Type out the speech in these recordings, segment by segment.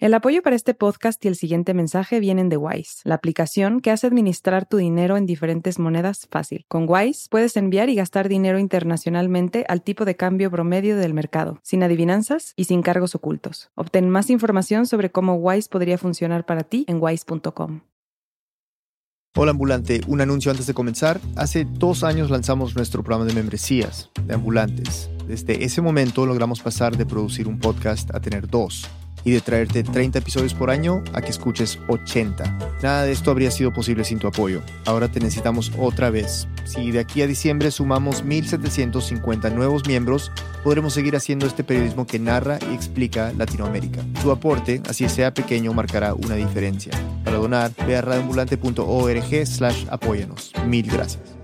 El apoyo para este podcast y el siguiente mensaje vienen de Wise, la aplicación que hace administrar tu dinero en diferentes monedas fácil. Con Wise puedes enviar y gastar dinero internacionalmente al tipo de cambio promedio del mercado, sin adivinanzas y sin cargos ocultos. Obtén más información sobre cómo Wise podría funcionar para ti en wise.com. Hola ambulante, un anuncio antes de comenzar. Hace dos años lanzamos nuestro programa de membresías de ambulantes. Desde ese momento logramos pasar de producir un podcast a tener dos y de traerte 30 episodios por año a que escuches 80. Nada de esto habría sido posible sin tu apoyo. Ahora te necesitamos otra vez. Si de aquí a diciembre sumamos 1.750 nuevos miembros, podremos seguir haciendo este periodismo que narra y explica Latinoamérica. Tu aporte, así sea pequeño, marcará una diferencia. Para donar, ve a radioambulante.org slash. Mil gracias.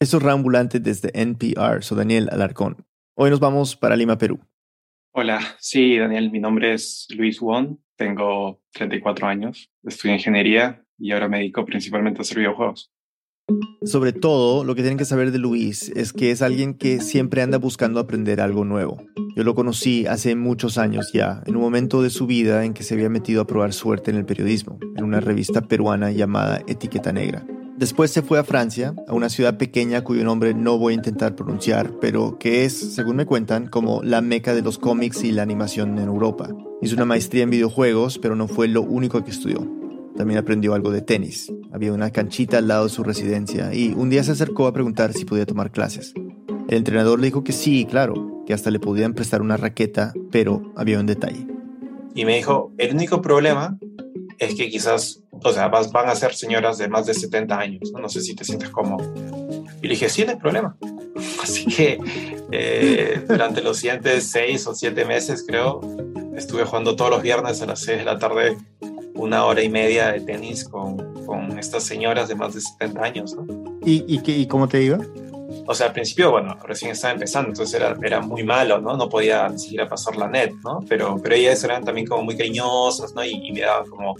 Esto es Radioambulante desde NPR. Soy Daniel Alarcón. Hoy nos vamos para Lima, Perú. Hola, sí, Daniel, mi nombre es Luis Won, tengo 34 años, estudio ingeniería y ahora me dedico principalmente a hacer videojuegos. Sobre todo, lo que tienen que saber de Luis es que es alguien que siempre anda buscando aprender algo nuevo. Yo lo conocí hace muchos años ya, en un momento de su vida en que se había metido a probar suerte en el periodismo, en una revista peruana llamada Etiqueta Negra. Después se fue a Francia, a una ciudad pequeña cuyo nombre no voy a intentar pronunciar, pero que es, según me cuentan, como la meca de los cómics y la animación en Europa. Hizo una maestría en videojuegos, pero no fue lo único que estudió. También aprendió algo de tenis. Había una canchita al lado de su residencia y un día se acercó a preguntar si podía tomar clases. El entrenador le dijo que sí, claro, que hasta le podían prestar una raqueta, pero había un detalle. Y me dijo, el único problema es que quizás o sea, van a ser señoras de más de 70 años, ¿no? sé si te sientes cómodo. Y le dije, sí, no hay problema. Así que eh, durante los siguientes seis o siete meses, creo, estuve jugando todos los viernes a las 6 de la tarde una hora y media de tenis con, con estas señoras de más de 70 años, ¿no? ¿Y, y, qué, y cómo te iba? O sea, al principio, bueno, recién estaba empezando, entonces era, era muy malo, ¿no? No podía ni siquiera pasar la net, ¿no? Pero, pero ellas eran también como muy cariñosas, ¿no? Y, y me daban como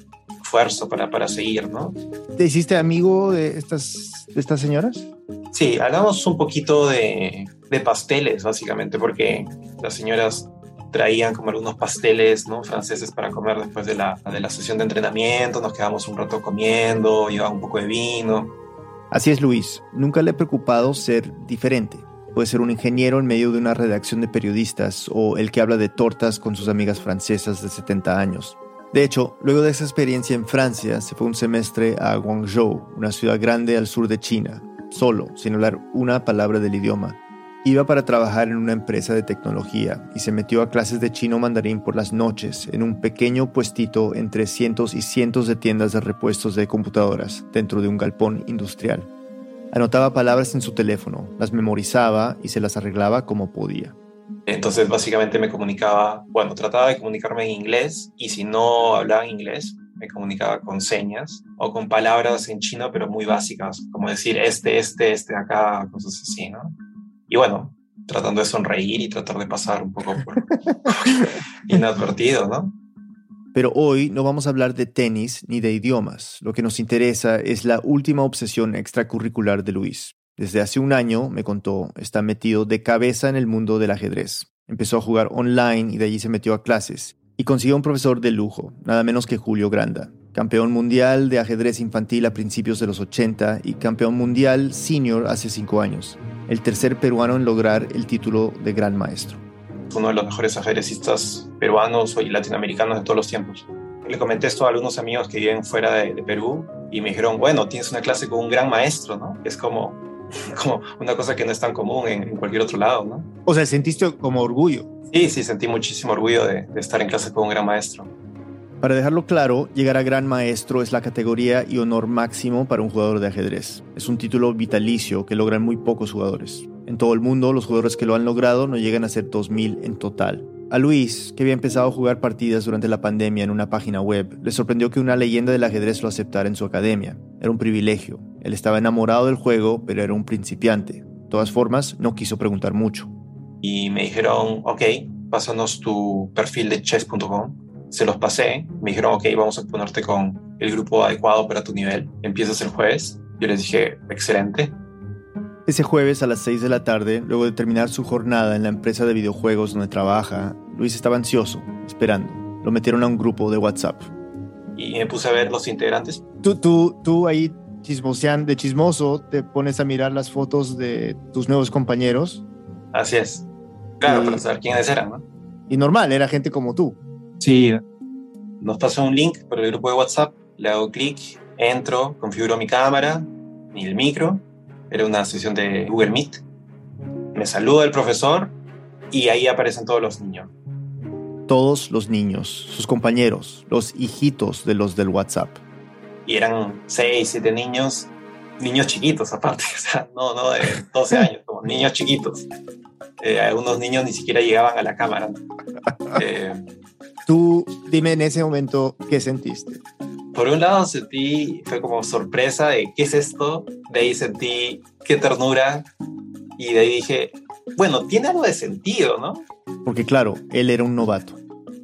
esfuerzo para, para seguir, ¿no? ¿Te hiciste amigo de estas, de estas señoras? Sí, hagamos un poquito de, de pasteles, básicamente, porque las señoras traían como algunos pasteles ¿no? franceses para comer después de la, de la sesión de entrenamiento, nos quedamos un rato comiendo, llevaba un poco de vino. Así es Luis, nunca le ha preocupado ser diferente. Puede ser un ingeniero en medio de una redacción de periodistas o el que habla de tortas con sus amigas francesas de 70 años. De hecho, luego de esa experiencia en Francia, se fue un semestre a Guangzhou, una ciudad grande al sur de China, solo, sin hablar una palabra del idioma. Iba para trabajar en una empresa de tecnología y se metió a clases de chino mandarín por las noches en un pequeño puestito entre cientos y cientos de tiendas de repuestos de computadoras dentro de un galpón industrial. Anotaba palabras en su teléfono, las memorizaba y se las arreglaba como podía. Entonces, básicamente me comunicaba, bueno, trataba de comunicarme en inglés y si no hablaba inglés, me comunicaba con señas o con palabras en chino, pero muy básicas, como decir este, este, este acá, cosas así, ¿no? Y bueno, tratando de sonreír y tratar de pasar un poco por inadvertido, ¿no? Pero hoy no vamos a hablar de tenis ni de idiomas. Lo que nos interesa es la última obsesión extracurricular de Luis. Desde hace un año, me contó, está metido de cabeza en el mundo del ajedrez. Empezó a jugar online y de allí se metió a clases. Y consiguió un profesor de lujo, nada menos que Julio Granda, campeón mundial de ajedrez infantil a principios de los 80 y campeón mundial senior hace cinco años. El tercer peruano en lograr el título de gran maestro. Uno de los mejores ajedrecistas peruanos y latinoamericanos de todos los tiempos. Le comenté esto a algunos amigos que viven fuera de, de Perú y me dijeron, bueno, tienes una clase con un gran maestro, ¿no? Es como, como una cosa que no es tan común en, cualquier otro lado, ¿no? O sea, sentiste como orgullo. Sí, sí, sentí muchísimo orgullo de, estar en clase con un gran maestro. Para dejarlo claro, llegar a gran maestro es la categoría y honor máximo para un jugador de ajedrez. Es un título vitalicio que logran muy pocos jugadores. En todo el mundo, los jugadores que lo han logrado no llegan a ser 2.000 en total. A Luis, que había empezado a jugar partidas durante la pandemia en una página web, le sorprendió que una leyenda del ajedrez lo aceptara en su academia. Era un privilegio. Él estaba enamorado del juego, pero era un principiante. De todas formas, no quiso preguntar mucho. Y me dijeron, ok, pásanos tu perfil de chess.com. Se los pasé. Me dijeron, ok, vamos a ponerte con el grupo adecuado para tu nivel. Empiezas el jueves. Yo les dije, excelente. Ese jueves a las 6 de la tarde, luego de terminar su jornada en la empresa de videojuegos donde trabaja, Luis estaba ansioso, esperando. Lo metieron a un grupo de WhatsApp. Y me puse a ver los integrantes. Tú, tú, tú ahí chismosean de chismoso, te pones a mirar las fotos de tus nuevos compañeros. Así es. Claro, Y- para saber quiénes eran, ¿no? Y normal, era gente como tú. Sí. Nos pasó un link por el grupo de WhatsApp, le hago clic, entro, configuro mi cámara y el micro. Era una sesión de Google Meet. Me saluda el profesor y ahí aparecen todos los niños. Todos los niños, sus compañeros, los hijitos de los del WhatsApp. Y eran seis, siete niños, niños chiquitos aparte, o sea, no, no de 12 años, como niños chiquitos. Eh, algunos niños ni siquiera llegaban a la cámara. Eh, Tú dime en ese momento qué sentiste. por un lado sentí, fue como sorpresa de qué es esto, de ahí sentí qué ternura y de ahí dije, bueno, tiene algo de sentido, ¿no? Porque claro, él era un novato.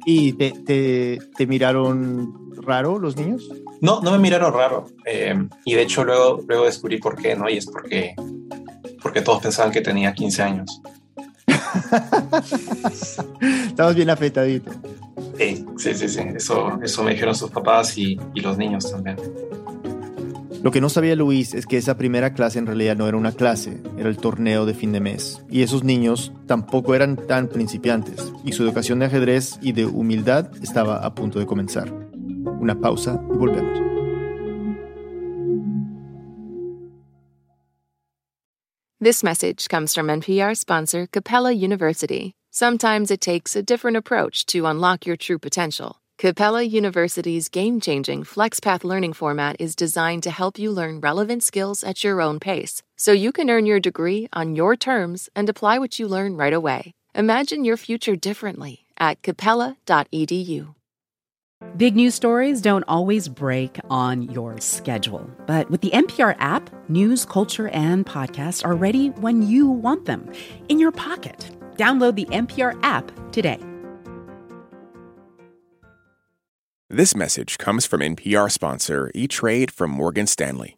¿Y te, te, te miraron raro los niños? No, no me miraron raro eh, y de hecho luego, luego descubrí por qué, ¿no? Y es porque, porque todos pensaban que tenía 15 años. Estabas bien afeitadito. Sí, sí, sí, sí. Eso, eso me dijeron sus papás y, y los niños también. Lo que no sabía Luis es que esa primera clase en realidad no era una clase, era el torneo de fin de mes. Y esos niños tampoco eran tan principiantes, y su educación de ajedrez y de humildad estaba a punto de comenzar. Una pausa y volvemos. This message comes from NPR sponsor Capella University. Sometimes it takes a different approach to unlock your true potential. Capella University's game changing FlexPath learning format is designed to help you learn relevant skills at your own pace, so you can earn your degree on your terms and apply what you learn right away. Imagine your future differently at capella.edu. Big news stories don't always break on your schedule. But with the NPR app, news, culture, and podcasts are ready when you want them in your pocket. Download the NPR app today. This message comes from NPR sponsor E-Trade from Morgan Stanley.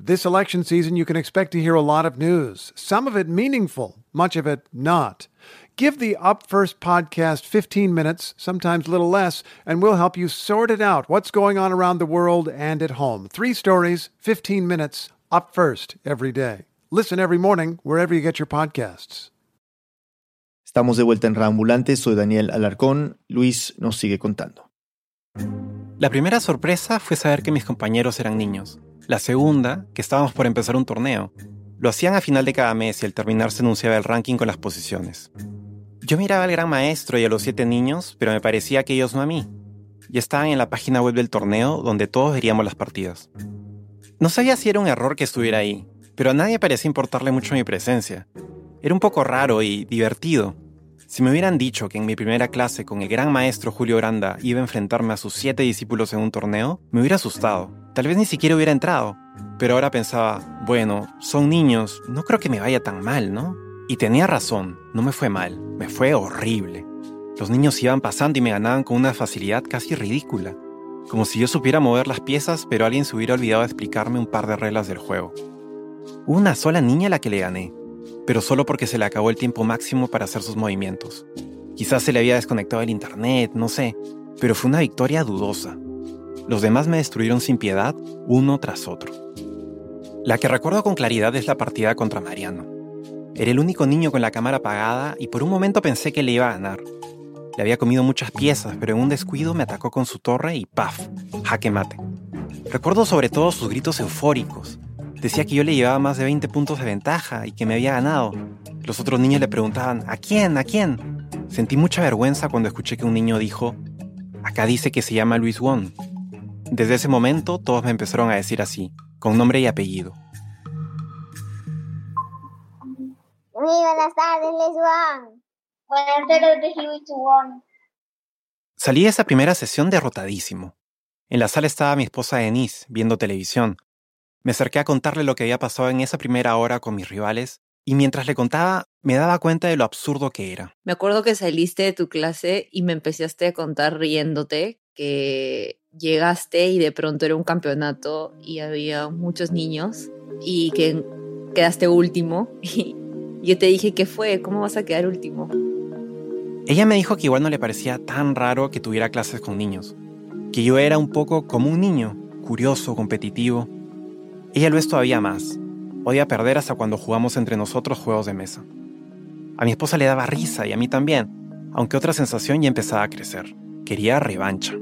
This election season, you can expect to hear a lot of news, some of it meaningful, much of it not. Give the Up First podcast 15 minutes, sometimes a little less, and we'll help you sort it out what's going on around the world and at home. Three stories, 15 minutes, Up First every day. Listen every morning wherever you get your podcasts. Estamos de vuelta en Reambulante, soy Daniel Alarcón, Luis nos sigue contando. La primera sorpresa fue saber que mis compañeros eran niños. La segunda, que estábamos por empezar un torneo. Lo hacían a final de cada mes y al terminar se anunciaba el ranking con las posiciones. Yo miraba al gran maestro y a los siete niños, pero me parecía que ellos no a mí. Ya estaban en la página web del torneo donde todos veríamos las partidas. No sabía si era un error que estuviera ahí, pero a nadie parecía importarle mucho mi presencia. Era un poco raro y divertido. Si me hubieran dicho que en mi primera clase con el gran maestro Julio Granda iba a enfrentarme a sus siete discípulos en un torneo, me hubiera asustado. Tal vez ni siquiera hubiera entrado. Pero ahora pensaba, bueno, son niños, no creo que me vaya tan mal, ¿no? Y tenía razón, no me fue mal, me fue horrible. Los niños iban pasando y me ganaban con una facilidad casi ridícula. Como si yo supiera mover las piezas, pero alguien se hubiera olvidado de explicarme un par de reglas del juego. Una sola niña a la que le gané, pero solo porque se le acabó el tiempo máximo para hacer sus movimientos. Quizás se le había desconectado el internet, no sé, pero fue una victoria dudosa. Los demás me destruyeron sin piedad, uno tras otro. La que recuerdo con claridad es la partida contra Mariano. Era el único niño con la cámara apagada y por un momento pensé que le iba a ganar. Le había comido muchas piezas, pero en un descuido me atacó con su torre y ¡paf! jaque mate. Recuerdo sobre todo sus gritos eufóricos. Decía que yo le llevaba más de 20 puntos de ventaja y que me había ganado. Los otros niños le preguntaban, ¿a quién? ¿A quién? Sentí mucha vergüenza cuando escuché que un niño dijo, acá dice que se llama Luis Won. Desde ese momento todos me empezaron a decir así, con nombre y apellido. Muy buenas tardes, Les Juan. Buenas tardes, Luis Juan. Salí de esa primera sesión derrotadísimo. En la sala estaba mi esposa Denise, viendo televisión. Me acerqué a contarle lo que había pasado en esa primera hora con mis rivales, y mientras le contaba, me daba cuenta de lo absurdo que era. Me acuerdo que saliste de tu clase y me empezaste a contar riéndote que llegaste y de pronto era un campeonato y había muchos niños y que quedaste último. Y yo te dije, ¿qué fue? ¿Cómo vas a quedar último? Ella me dijo que igual no le parecía tan raro que tuviera clases con niños, que yo era un poco como un niño, curioso, competitivo. Ella lo es todavía más. Odia perder hasta cuando jugamos entre nosotros juegos de mesa. A mi esposa le daba risa y a mí también, aunque otra sensación ya empezaba a crecer. Quería revancha.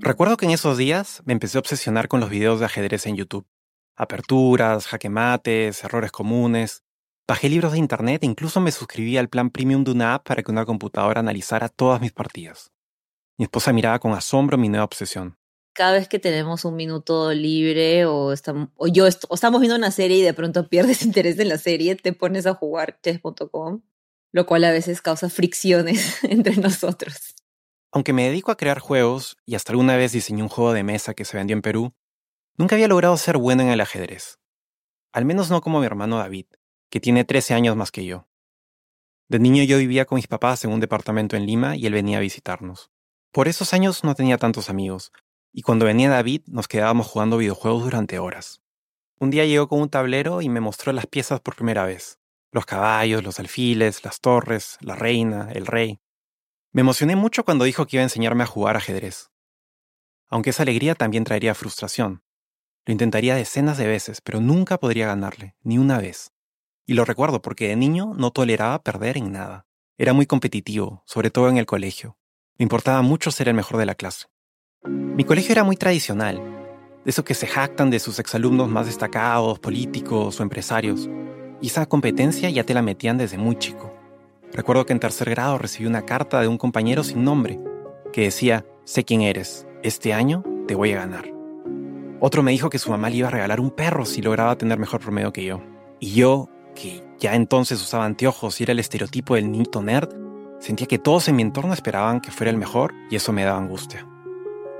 Recuerdo que en esos días me empecé a obsesionar con los videos de ajedrez en YouTube aperturas, jaquemates, errores comunes. Bajé libros de internet e incluso me suscribí al plan premium de una app para que una computadora analizara todas mis partidas. Mi esposa miraba con asombro mi nueva obsesión. Cada vez que tenemos un minuto libre o, estamos, o yo estamos viendo una serie y de pronto pierdes interés en la serie, te pones a jugar chess.com, lo cual a veces causa fricciones entre nosotros. Aunque me dedico a crear juegos y hasta alguna vez diseñé un juego de mesa que se vendió en Perú, Nunca había logrado ser bueno en el ajedrez. Al menos no como mi hermano David, que tiene 13 años más que yo. De niño yo vivía con mis papás en un departamento en Lima y él venía a visitarnos. Por esos años no tenía tantos amigos, y cuando venía David nos quedábamos jugando videojuegos durante horas. Un día llegó con un tablero y me mostró las piezas por primera vez. Los caballos, los alfiles, las torres, la reina, el rey. Me emocioné mucho cuando dijo que iba a enseñarme a jugar ajedrez. Aunque esa alegría también traería frustración. Lo intentaría decenas de veces, pero nunca podría ganarle, ni una vez. Y lo recuerdo porque de niño no toleraba perder en nada. Era muy competitivo, sobre todo en el colegio. Me importaba mucho ser el mejor de la clase. Mi colegio era muy tradicional, de esos que se jactan de sus exalumnos más destacados, políticos o empresarios. Y esa competencia ya te la metían desde muy chico. Recuerdo que en tercer grado recibí una carta de un compañero sin nombre, que decía, sé quién eres, este año te voy a ganar. Otro me dijo que su mamá le iba a regalar un perro si lograba tener mejor promedio que yo. Y yo, que ya entonces usaba anteojos y era el estereotipo del niñito nerd, sentía que todos en mi entorno esperaban que fuera el mejor y eso me daba angustia.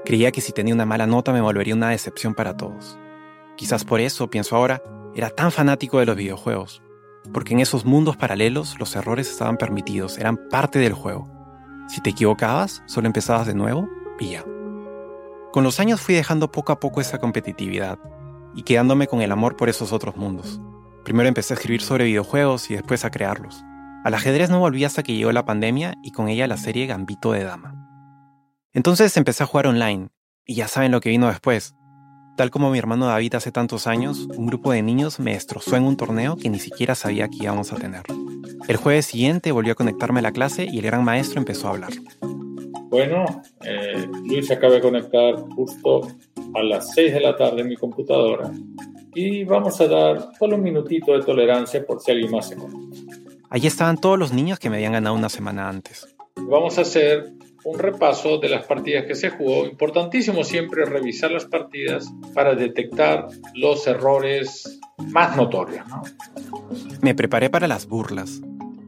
Creía que si tenía una mala nota me volvería una decepción para todos. Quizás por eso, pienso ahora, era tan fanático de los videojuegos, porque en esos mundos paralelos los errores estaban permitidos, eran parte del juego. Si te equivocabas, solo empezabas de nuevo y ya. Con los años fui dejando poco a poco esa competitividad y quedándome con el amor por esos otros mundos. Primero empecé a escribir sobre videojuegos y después a crearlos. Al ajedrez no volví hasta que llegó la pandemia y con ella la serie Gambito de Dama. Entonces empecé a jugar online, y ya saben lo que vino después. Tal como mi hermano David hace tantos años, un grupo de niños me destrozó en un torneo que ni siquiera sabía que íbamos a tener. El jueves siguiente volvió a conectarme a la clase y el gran maestro empezó a hablar. Bueno, eh, Luis se acaba de conectar justo a las 6 de la tarde en mi computadora y vamos a dar solo un minutito de tolerancia por si alguien más se conecta. Allí estaban todos los niños que me habían ganado una semana antes. Vamos a hacer un repaso de las partidas que se jugó. Importantísimo siempre revisar las partidas para detectar los errores más notorios. ¿no? Me preparé para las burlas,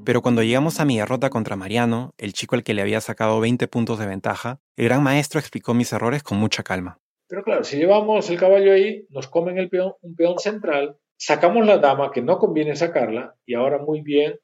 pero cuando llegamos a mi derrota contra Mariano, el chico al que le había sacado 20 puntos de ventaja, el gran maestro explicó mis errores con mucha calma. Pero claro, si llevamos el caballo ahí, nos comen el peón, un peón central, sacamos la dama, que no conviene sacarla, y ahora muy bien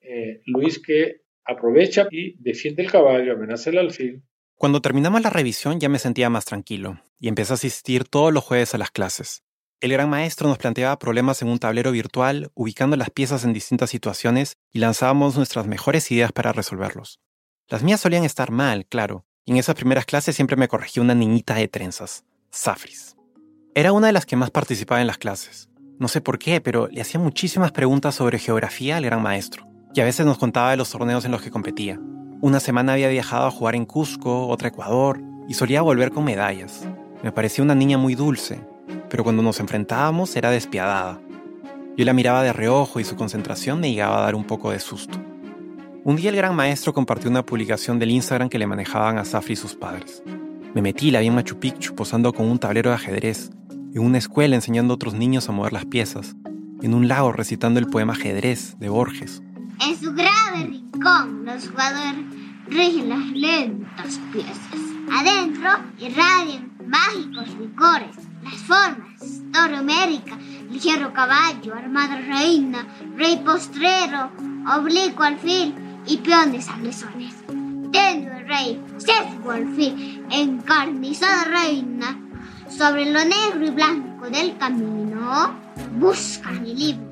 eh, Luis que aprovecha y defiende el caballo, amenaza el alfil. Cuando terminamos la revisión ya me sentía más tranquilo, y empecé a asistir todos los jueves a las clases. El gran maestro nos planteaba problemas en un tablero virtual, ubicando las piezas en distintas situaciones y lanzábamos nuestras mejores ideas para resolverlos. Las mías solían estar mal, claro, y en esas primeras clases siempre me corregía una niñita de trenzas, Safris. Era una de las que más participaba en las clases. No sé por qué, pero le hacía muchísimas preguntas sobre geografía al gran maestro, y a veces nos contaba de los torneos en los que competía. Una semana había viajado a jugar en Cusco, otra Ecuador, y solía volver con medallas. Me parecía una niña muy dulce, pero cuando nos enfrentábamos era despiadada. Yo la miraba de reojo y su concentración me llegaba a dar un poco de susto. Un día el gran maestro compartió una publicación del Instagram que le manejaban a Safri y sus padres. Me metí la vi en Machu Picchu posando con un tablero de ajedrez, en una escuela enseñando a otros niños a mover las piezas, en un lago recitando el poema Ajedrez de Borges. En su grave rincón, los jugadores rigen las lentas piezas Adentro irradian mágicos licores, las formas, toro América, ligero caballo, armada reina, rey postrero, oblicuo alfil y peones sablezones. Tendo el rey, sesgo alfil, encarnizada reina, sobre lo negro y blanco del camino, buscan el libro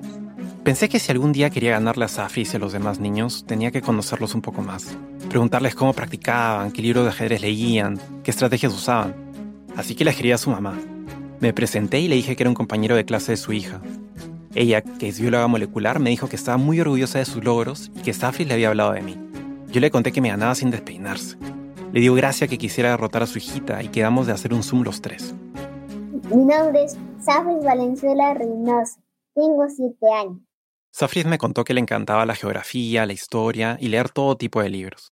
Pensé que si algún día quería ganarle a Safis y a los demás niños, tenía que conocerlos un poco más. Preguntarles cómo practicaban, qué libro de ajedrez leían, qué estrategias usaban. Así que le escribí a su mamá. Me presenté y le dije que era un compañero de clase de su hija. Ella, que es bióloga molecular, me dijo que estaba muy orgullosa de sus logros y que Safis le había hablado de mí. Yo le conté que me ganaba sin despeinarse. Le dio gracia que quisiera derrotar a su hijita y quedamos de hacer un Zoom los tres. Mi nombre es Safis Valenzuela Reynoso. Tengo siete años. Safrid me contó que le encantaba la geografía, la historia y leer todo tipo de libros.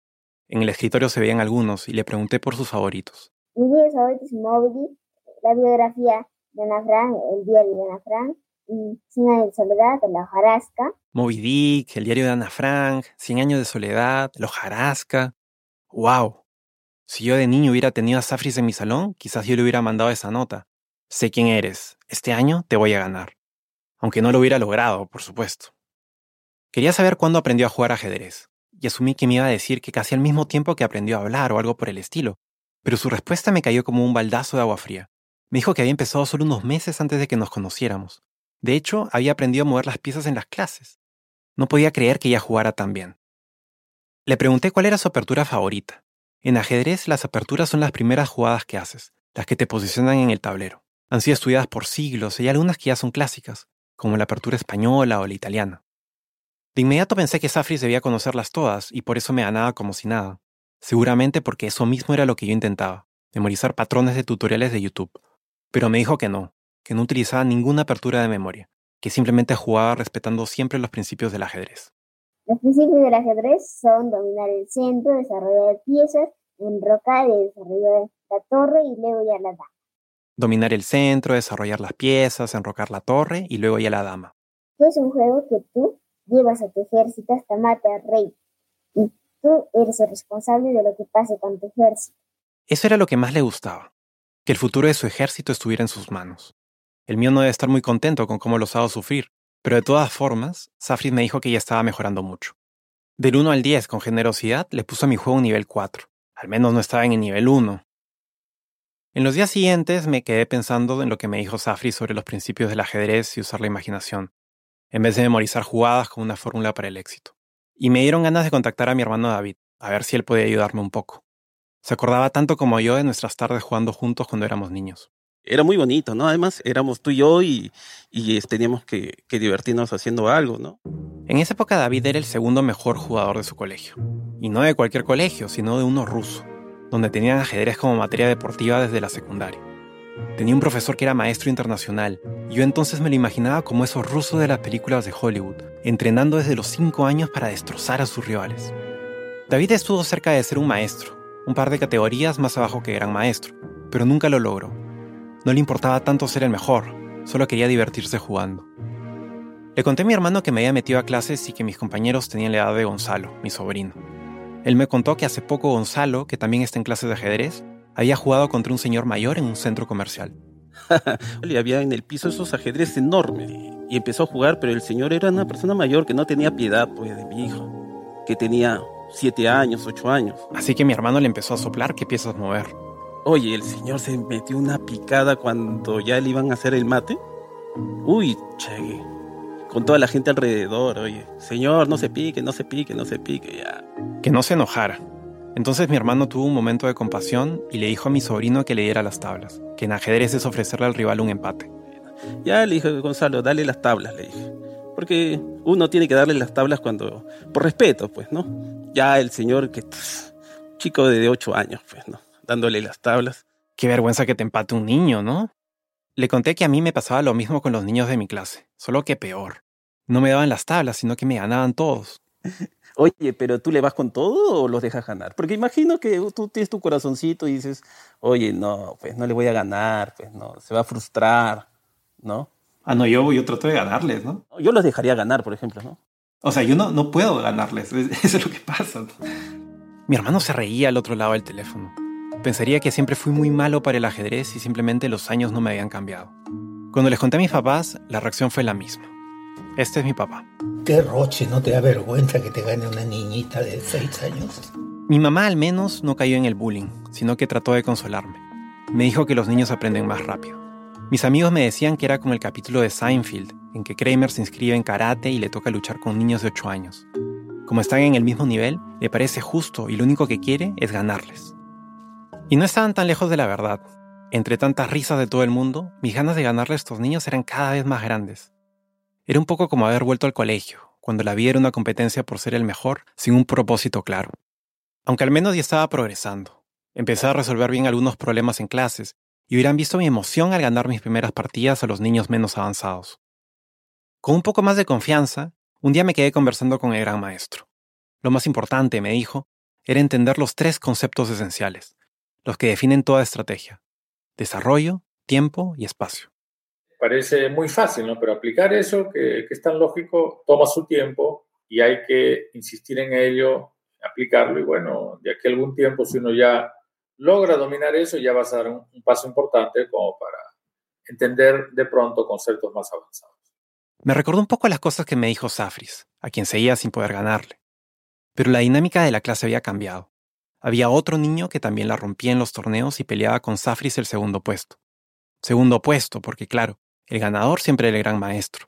En el escritorio se veían algunos y le pregunté por sus favoritos. Mi libro favorito es Moby la biografía de Ana Frank, el diario de Ana Frank, y Cien años de soledad, la hojarasca. Moby Dick, el diario de Ana Frank, Cien años de soledad, la hojarasca. ¡Wow! Si yo de niño hubiera tenido a Safris en mi salón, quizás yo le hubiera mandado esa nota. Sé quién eres. Este año te voy a ganar aunque no lo hubiera logrado, por supuesto. Quería saber cuándo aprendió a jugar ajedrez, y asumí que me iba a decir que casi al mismo tiempo que aprendió a hablar o algo por el estilo, pero su respuesta me cayó como un baldazo de agua fría. Me dijo que había empezado solo unos meses antes de que nos conociéramos. De hecho, había aprendido a mover las piezas en las clases. No podía creer que ella jugara tan bien. Le pregunté cuál era su apertura favorita. En ajedrez, las aperturas son las primeras jugadas que haces, las que te posicionan en el tablero. Han sido estudiadas por siglos y hay algunas que ya son clásicas, como la apertura española o la italiana. De inmediato pensé que Safris debía conocerlas todas y por eso me ganaba como si nada. Seguramente porque eso mismo era lo que yo intentaba, memorizar patrones de tutoriales de YouTube. Pero me dijo que no, que no utilizaba ninguna apertura de memoria, que simplemente jugaba respetando siempre los principios del ajedrez. Los principios del ajedrez son dominar el centro, desarrollar piezas, enrocar y desarrollar la torre y luego ya la dama dominar el centro, desarrollar las piezas, enrocar la torre y luego ya la dama. Es un juego que tú llevas a tu ejército hasta matar al rey y tú eres el responsable de lo que pase con tu ejército. Eso era lo que más le gustaba, que el futuro de su ejército estuviera en sus manos. El mío no debe estar muy contento con cómo los hago sufrir, pero de todas formas, Safrid me dijo que ya estaba mejorando mucho. Del 1 al 10, con generosidad, le puso a mi juego un nivel 4. Al menos no estaba en el nivel 1, en los días siguientes me quedé pensando en lo que me dijo Safri sobre los principios del ajedrez y usar la imaginación, en vez de memorizar jugadas con una fórmula para el éxito. Y me dieron ganas de contactar a mi hermano David, a ver si él podía ayudarme un poco. Se acordaba tanto como yo de nuestras tardes jugando juntos cuando éramos niños. Era muy bonito, ¿no? Además, éramos tú y yo y, y teníamos que, que divertirnos haciendo algo, ¿no? En esa época David era el segundo mejor jugador de su colegio. Y no de cualquier colegio, sino de uno ruso donde tenían ajedrez como materia deportiva desde la secundaria. Tenía un profesor que era maestro internacional, y yo entonces me lo imaginaba como esos rusos de las películas de Hollywood, entrenando desde los 5 años para destrozar a sus rivales. David estuvo cerca de ser un maestro, un par de categorías más abajo que gran maestro, pero nunca lo logró. No le importaba tanto ser el mejor, solo quería divertirse jugando. Le conté a mi hermano que me había metido a clases y que mis compañeros tenían la edad de Gonzalo, mi sobrino. Él me contó que hace poco Gonzalo, que también está en clases de ajedrez, había jugado contra un señor mayor en un centro comercial. había en el piso esos ajedrez enormes y empezó a jugar, pero el señor era una persona mayor que no tenía piedad pues, de mi hijo, que tenía siete años, ocho años. Así que mi hermano le empezó a soplar qué piezas mover. Oye, el señor se metió una picada cuando ya le iban a hacer el mate. Uy, chegue con toda la gente alrededor, oye, señor, no se pique, no se pique, no se pique, ya. Que no se enojara. Entonces mi hermano tuvo un momento de compasión y le dijo a mi sobrino que le diera las tablas, que en ajedrez es ofrecerle al rival un empate. Ya le dije, Gonzalo, dale las tablas, le dije. Porque uno tiene que darle las tablas cuando, por respeto, pues, ¿no? Ya el señor, que chico de 8 años, pues, ¿no? Dándole las tablas. Qué vergüenza que te empate un niño, ¿no? Le conté que a mí me pasaba lo mismo con los niños de mi clase, solo que peor. No me daban las tablas, sino que me ganaban todos. Oye, pero tú le vas con todo o los dejas ganar? Porque imagino que tú tienes tu corazoncito y dices, oye, no, pues no le voy a ganar, pues no, se va a frustrar, ¿no? Ah, no, yo, yo trato de ganarles, ¿no? Yo los dejaría ganar, por ejemplo, ¿no? O sea, yo no, no puedo ganarles, eso es lo que pasa. Mi hermano se reía al otro lado del teléfono. Pensaría que siempre fui muy malo para el ajedrez y simplemente los años no me habían cambiado. Cuando les conté a mis papás, la reacción fue la misma. Este es mi papá. ¿Qué roche no te da vergüenza que te gane una niñita de seis años? Mi mamá al menos no cayó en el bullying, sino que trató de consolarme. Me dijo que los niños aprenden más rápido. Mis amigos me decían que era como el capítulo de Seinfeld, en que Kramer se inscribe en karate y le toca luchar con niños de 8 años. Como están en el mismo nivel, le parece justo y lo único que quiere es ganarles. Y no estaban tan lejos de la verdad. Entre tantas risas de todo el mundo, mis ganas de ganarle a estos niños eran cada vez más grandes. Era un poco como haber vuelto al colegio, cuando la vida era una competencia por ser el mejor, sin un propósito claro. Aunque al menos ya estaba progresando. Empecé a resolver bien algunos problemas en clases, y hubieran visto mi emoción al ganar mis primeras partidas a los niños menos avanzados. Con un poco más de confianza, un día me quedé conversando con el gran maestro. Lo más importante, me dijo, era entender los tres conceptos esenciales, los que definen toda estrategia. Desarrollo, tiempo y espacio parece muy fácil, ¿no? Pero aplicar eso, que, es tan lógico, toma su tiempo y hay que insistir en ello, aplicarlo y bueno, de aquí a algún tiempo, si uno ya logra dominar eso, ya va a ser un, un paso importante como para entender de pronto conceptos más avanzados. Me recordó un poco las cosas que me dijo Safris, a quien seguía sin poder ganarle. Pero la dinámica de la clase había cambiado. Había otro niño que también la rompía en los torneos y peleaba con Safris el segundo puesto. Segundo puesto, porque claro, el ganador siempre era el gran maestro.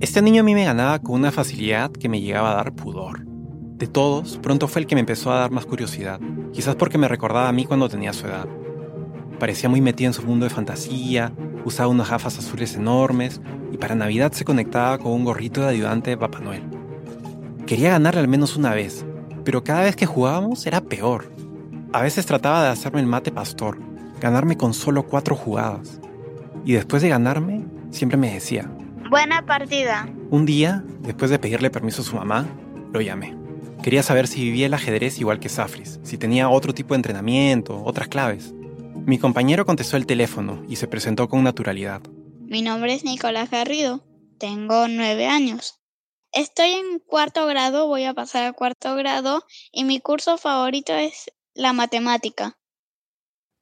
Este niño a mí me ganaba con una facilidad que me llegaba a dar pudor. De todos, pronto fue el que me empezó a dar más curiosidad, quizás porque me recordaba a mí cuando tenía su edad. Parecía muy metido en su mundo de fantasía, usaba unas gafas azules enormes y para Navidad se conectaba con un gorrito de ayudante de Papá Noel. Quería ganarle al menos una vez, pero cada vez que jugábamos era peor. A veces trataba de hacerme el mate pastor, ganarme con solo cuatro jugadas. Y después de ganarme, siempre me decía, Buena partida. Un día, después de pedirle permiso a su mamá, lo llamé. Quería saber si vivía el ajedrez igual que Safris, si tenía otro tipo de entrenamiento, otras claves. Mi compañero contestó el teléfono y se presentó con naturalidad. Mi nombre es Nicolás Garrido. Tengo nueve años. Estoy en cuarto grado, voy a pasar a cuarto grado y mi curso favorito es la matemática.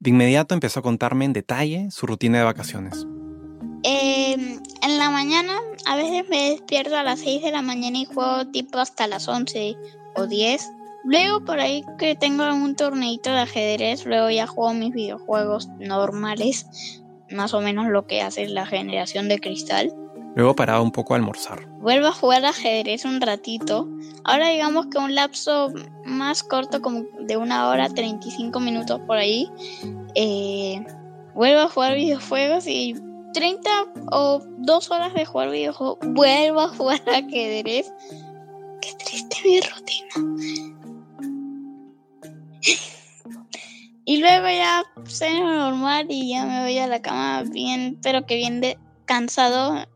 De inmediato empezó a contarme en detalle su rutina de vacaciones. Em, en la mañana a veces me despierto a las 6 de la mañana y juego tipo hasta las 11 o 10. Luego por ahí que tengo un torneito de ajedrez, luego ya juego mis videojuegos normales, más o menos lo que hace la generación de cristal. Luego paraba un poco a almorzar. Vuelvo a jugar ajedrez un ratito. Ahora digamos que un lapso más corto, como de una hora, 35 minutos por ahí. Eh, vuelvo a jugar videojuegos y 30 o 2 horas de jugar videojuegos. Vuelvo a jugar ajedrez. Qué triste mi rutina. y luego ya ceno normal y ya me voy a la cama bien, pero que bien de, cansado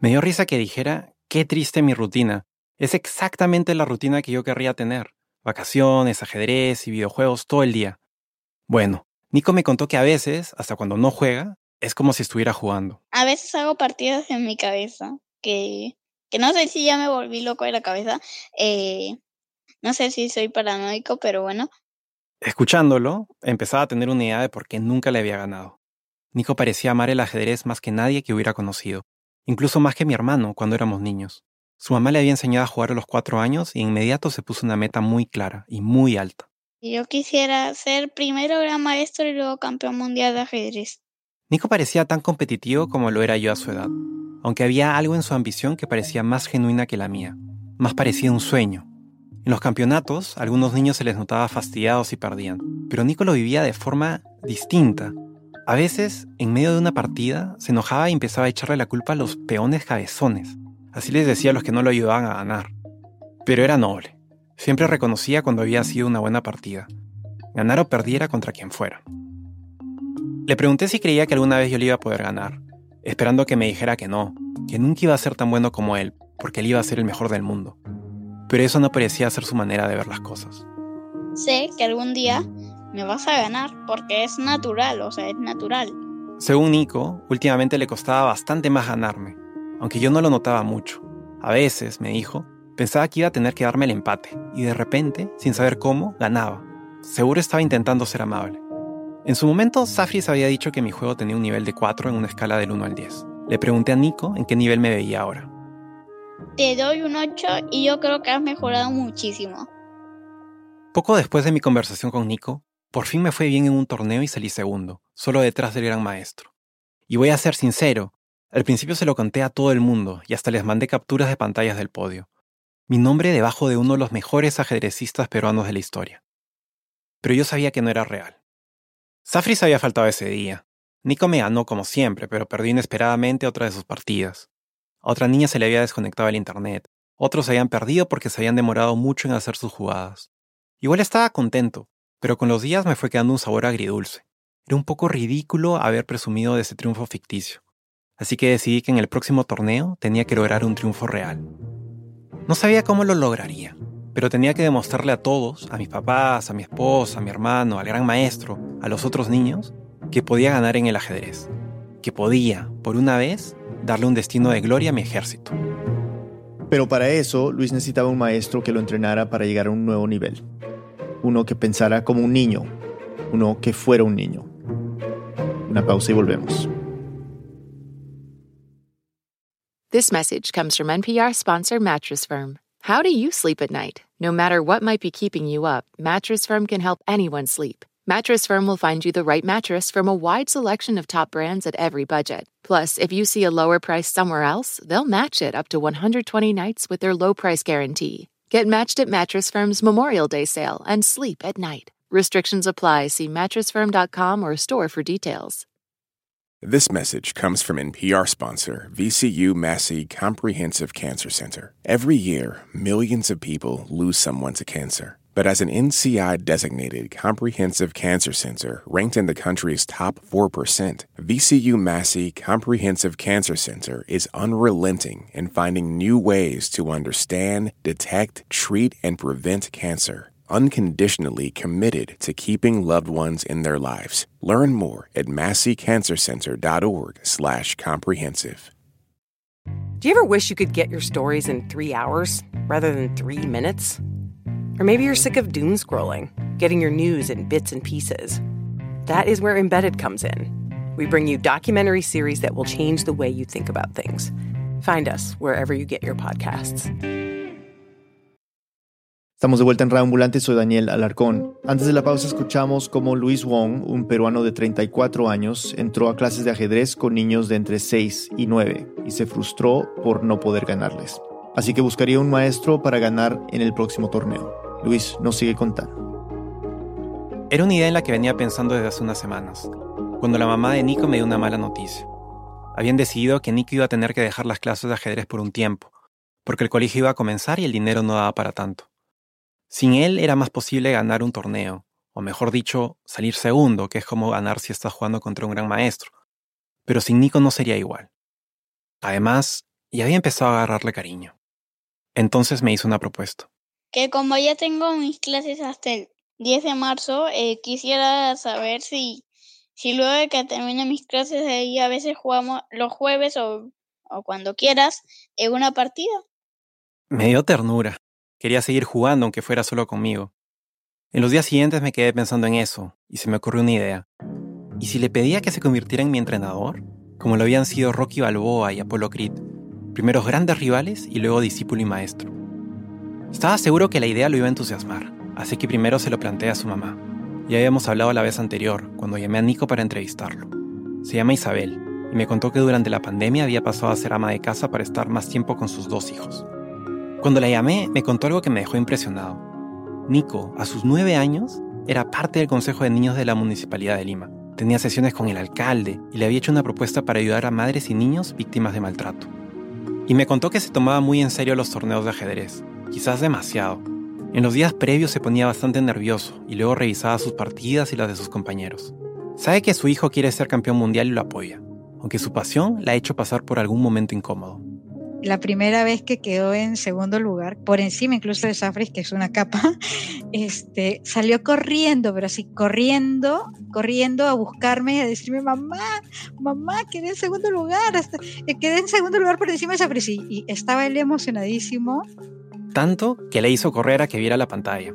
me dio risa que dijera, qué triste mi rutina. Es exactamente la rutina que yo querría tener. Vacaciones, ajedrez y videojuegos todo el día. Bueno, Nico me contó que a veces, hasta cuando no juega, es como si estuviera jugando. A veces hago partidas en mi cabeza, que, que no sé si ya me volví loco de la cabeza. Eh, no sé si soy paranoico, pero bueno. Escuchándolo, empezaba a tener una idea de por qué nunca le había ganado. Nico parecía amar el ajedrez más que nadie que hubiera conocido, incluso más que mi hermano cuando éramos niños. Su mamá le había enseñado a jugar a los cuatro años y inmediato se puso una meta muy clara y muy alta. Yo quisiera ser primero gran maestro y luego campeón mundial de ajedrez. Nico parecía tan competitivo como lo era yo a su edad, aunque había algo en su ambición que parecía más genuina que la mía, más parecía un sueño. En los campeonatos, a algunos niños se les notaba fastidiados y perdían, pero Nico lo vivía de forma distinta, a veces, en medio de una partida, se enojaba y empezaba a echarle la culpa a los peones cabezones. Así les decía a los que no lo ayudaban a ganar. Pero era noble. Siempre reconocía cuando había sido una buena partida. Ganar o perdiera contra quien fuera. Le pregunté si creía que alguna vez yo le iba a poder ganar, esperando que me dijera que no, que nunca iba a ser tan bueno como él, porque él iba a ser el mejor del mundo. Pero eso no parecía ser su manera de ver las cosas. Sé que algún día me vas a ganar porque es natural, o sea, es natural. Según Nico, últimamente le costaba bastante más ganarme, aunque yo no lo notaba mucho. A veces, me dijo, Pensaba que iba a tener que darme el empate, y de repente, sin saber cómo, ganaba. Seguro estaba intentando ser amable. En su momento, Safris había dicho que mi juego tenía un nivel de 4 en una escala del 1 al 10. Le pregunté a Nico en qué nivel me veía ahora. Te doy un 8 y yo creo que has mejorado muchísimo. Poco después de mi conversación con Nico, por fin me fue bien en un torneo y salí segundo, solo detrás del gran maestro. Y voy a ser sincero, al principio se lo conté a todo el mundo y hasta les mandé capturas de pantallas del podio. Mi nombre debajo de uno de los mejores ajedrecistas peruanos de la historia. Pero yo sabía que no era real. Safris había faltado ese día. Nico me ganó como siempre, pero perdí inesperadamente otra de sus partidas. A otra niña se le había desconectado el internet. Otros se habían perdido porque se habían demorado mucho en hacer sus jugadas. Igual estaba contento, pero con los días me fue quedando un sabor agridulce. Era un poco ridículo haber presumido de ese triunfo ficticio. Así que decidí que en el próximo torneo tenía que lograr un triunfo real. No sabía cómo lo lograría, pero tenía que demostrarle a todos, a mis papás, a mi esposa, a mi hermano, al gran maestro, a los otros niños, que podía ganar en el ajedrez, que podía, por una vez, darle un destino de gloria a mi ejército. Pero para eso, Luis necesitaba un maestro que lo entrenara para llegar a un nuevo nivel. Uno que pensara como un niño, uno que fuera un niño. Una pausa y volvemos. This message comes from NPR sponsor Mattress Firm. How do you sleep at night? No matter what might be keeping you up, Mattress Firm can help anyone sleep. Mattress Firm will find you the right mattress from a wide selection of top brands at every budget. Plus, if you see a lower price somewhere else, they'll match it up to 120 nights with their low price guarantee. Get matched at Mattress Firm's Memorial Day sale and sleep at night. Restrictions apply. See mattressfirm.com or store for details. This message comes from NPR sponsor VCU Massey Comprehensive Cancer Center. Every year, millions of people lose someone to cancer. But as an NCI designated comprehensive cancer center ranked in the country's top 4%, VCU Massey Comprehensive Cancer Center is unrelenting in finding new ways to understand, detect, treat, and prevent cancer unconditionally committed to keeping loved ones in their lives. Learn more at masseycancercenter.org/comprehensive. Do you ever wish you could get your stories in 3 hours rather than 3 minutes? Or maybe you're sick of doom scrolling, getting your news in bits and pieces. That is where Embedded comes in. We bring you documentary series that will change the way you think about things. Find us wherever you get your podcasts. Estamos de vuelta en Radio Ambulante, soy Daniel Alarcón. Antes de la pausa escuchamos cómo Luis Wong, un peruano de 34 años, entró a clases de ajedrez con niños de entre 6 y 9 y se frustró por no poder ganarles. Así que buscaría un maestro para ganar en el próximo torneo. Luis nos sigue contando. Era una idea en la que venía pensando desde hace unas semanas, cuando la mamá de Nico me dio una mala noticia. Habían decidido que Nico iba a tener que dejar las clases de ajedrez por un tiempo, porque el colegio iba a comenzar y el dinero no daba para tanto. Sin él era más posible ganar un torneo, o mejor dicho, salir segundo, que es como ganar si estás jugando contra un gran maestro. Pero sin Nico no sería igual. Además, ya había empezado a agarrarle cariño. Entonces me hizo una propuesta. Que como ya tengo mis clases hasta el 10 de marzo, eh, quisiera saber si, si luego de que termine mis clases ahí a veces jugamos los jueves o, o cuando quieras en una partida. Me dio ternura. Quería seguir jugando aunque fuera solo conmigo. En los días siguientes me quedé pensando en eso y se me ocurrió una idea. ¿Y si le pedía que se convirtiera en mi entrenador? Como lo habían sido Rocky Balboa y Apollo Creed, primeros grandes rivales y luego discípulo y maestro. Estaba seguro que la idea lo iba a entusiasmar, así que primero se lo planteé a su mamá. Ya habíamos hablado la vez anterior, cuando llamé a Nico para entrevistarlo. Se llama Isabel, y me contó que durante la pandemia había pasado a ser ama de casa para estar más tiempo con sus dos hijos. Cuando la llamé, me contó algo que me dejó impresionado. Nico, a sus nueve años, era parte del Consejo de Niños de la Municipalidad de Lima. Tenía sesiones con el alcalde y le había hecho una propuesta para ayudar a madres y niños víctimas de maltrato. Y me contó que se tomaba muy en serio los torneos de ajedrez, quizás demasiado. En los días previos se ponía bastante nervioso y luego revisaba sus partidas y las de sus compañeros. Sabe que su hijo quiere ser campeón mundial y lo apoya, aunque su pasión la ha hecho pasar por algún momento incómodo la primera vez que quedó en segundo lugar, por encima incluso de Safris, que es una capa, este, salió corriendo, pero así corriendo, corriendo a buscarme y a decirme, mamá, mamá, quedé en segundo lugar, eh, quedé en segundo lugar por encima de Safris. Y, y estaba él emocionadísimo tanto que le hizo correr a que viera la pantalla.